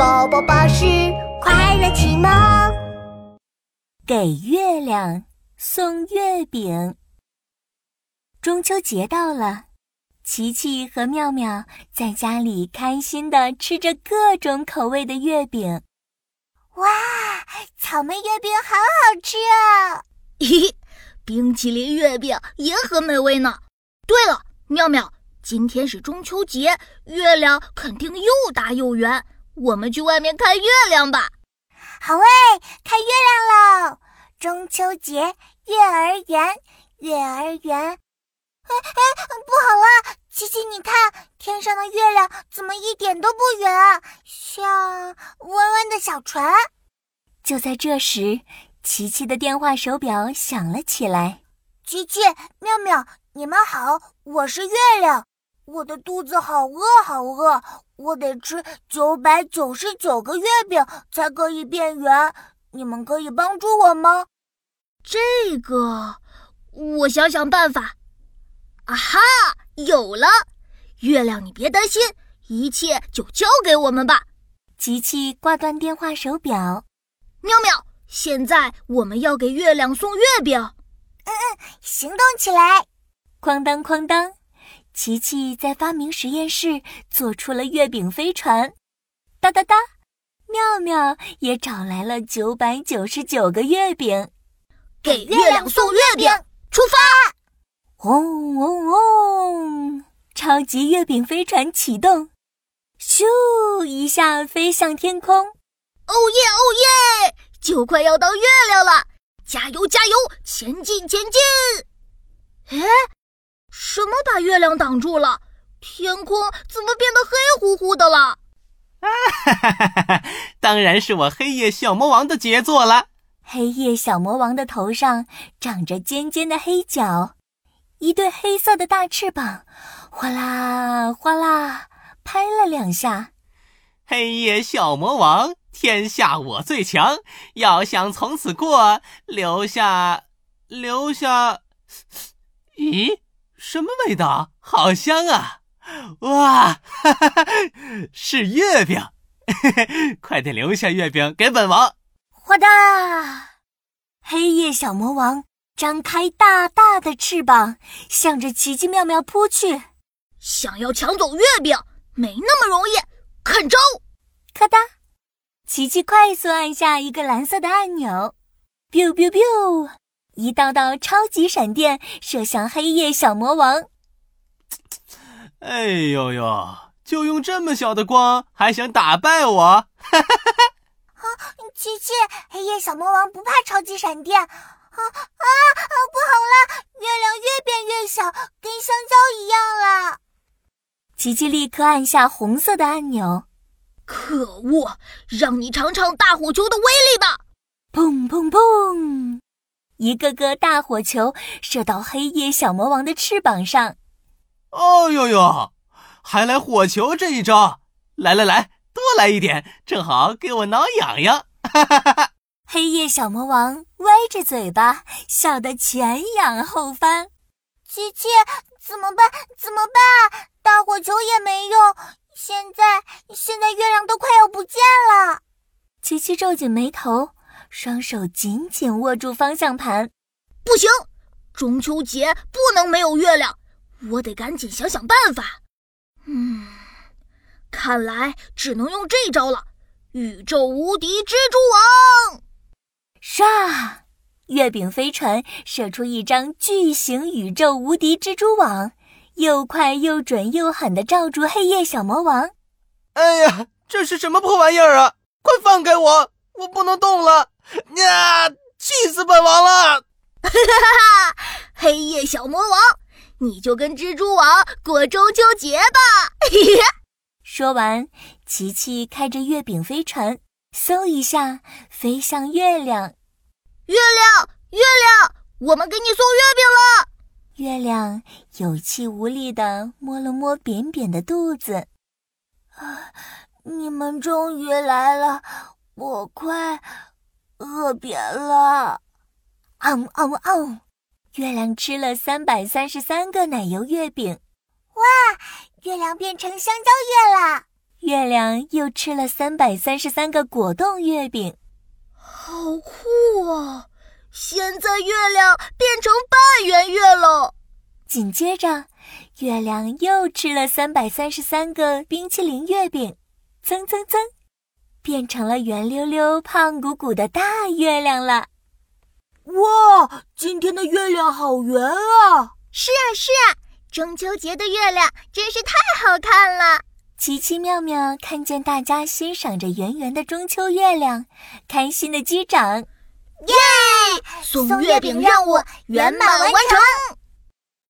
宝宝巴士快乐启蒙，给月亮送月饼。中秋节到了，琪琪和妙妙在家里开心的吃着各种口味的月饼。哇，草莓月饼好好吃啊！嘿，冰淇淋月饼也很美味呢。对了，妙妙，今天是中秋节，月亮肯定又大又圆。我们去外面看月亮吧。好喂，看月亮喽！中秋节，月儿圆，月儿圆。哎哎，不好了，琪琪，你看天上的月亮怎么一点都不圆，像弯弯的小船。就在这时，琪琪的电话手表响了起来。琪琪、妙妙，你们好，我是月亮。我的肚子好饿，好饿，我得吃九百九十九个月饼才可以变圆。你们可以帮助我吗？这个，我想想办法。啊哈，有了！月亮，你别担心，一切就交给我们吧。琪琪挂断电话手表。喵喵，现在我们要给月亮送月饼。嗯嗯，行动起来！哐当哐当。琪琪在发明实验室做出了月饼飞船，哒哒哒！妙妙也找来了九百九十九个月饼，给月亮送月饼，出发！嗡嗡嗡！超级月饼飞船启动，咻一下飞向天空。哦耶哦耶！就快要到月亮了，加油加油，前进前进！哎。什么把月亮挡住了？天空怎么变得黑乎乎的了？啊哈哈哈哈！当然是我黑夜小魔王的杰作了。黑夜小魔王的头上长着尖尖的黑角，一对黑色的大翅膀，哗啦哗啦拍了两下。黑夜小魔王，天下我最强。要想从此过，留下，留下。咦？什么味道？好香啊！哇，哈哈哈，是月饼！嘿嘿，快点留下月饼给本王！哗哒，黑夜小魔王张开大大的翅膀，向着奇奇妙妙扑去。想要抢走月饼，没那么容易！看招！咔哒，奇奇快速按下一个蓝色的按钮，biu biu biu。一道道超级闪电射向黑夜小魔王。哎呦呦！就用这么小的光，还想打败我？哈哈哈哈！啊，琪琪，黑夜小魔王不怕超级闪电。啊啊啊！不好了，月亮越变越小，跟香蕉一样了。琪琪立刻按下红色的按钮。可恶！让你尝尝大火球的威力吧！砰砰砰！一个个大火球射到黑夜小魔王的翅膀上，哦呦呦，还来火球这一招！来来来，多来一点，正好给我挠痒痒！哈哈哈哈！黑夜小魔王歪着嘴巴，笑得前仰后翻。琪琪，怎么办？怎么办？大火球也没用，现在现在月亮都快要不见了。琪琪皱紧眉头。双手紧紧握住方向盘，不行！中秋节不能没有月亮，我得赶紧想想办法。嗯，看来只能用这招了——宇宙无敌蜘蛛网！唰，月饼飞船射出一张巨型宇宙无敌蜘蛛网，又快又准又狠的罩住黑夜小魔王。哎呀，这是什么破玩意儿啊！快放开我，我不能动了！呀！气死本王了！哈哈哈！黑夜小魔王，你就跟蜘蛛王过中秋节吧！说完，琪琪开着月饼飞船，嗖一下飞向月亮。月亮，月亮，我们给你送月饼了。月亮有气无力地摸了摸扁扁的肚子。啊！你们终于来了，我快。饿扁了，嗷嗷嗷！月亮吃了三百三十三个奶油月饼，哇！月亮变成香蕉月了。月亮又吃了三百三十三个果冻月饼，好酷啊！现在月亮变成半圆月了。紧接着，月亮又吃了三百三十三个冰淇淋月饼，蹭蹭蹭，变成了圆溜溜、胖鼓鼓的大月亮了。哇，今天的月亮好圆啊！是啊，是啊，中秋节的月亮真是太好看了。奇奇妙妙看见大家欣赏着圆圆的中秋月亮，开心的击掌。耶！送月饼任务圆满完成。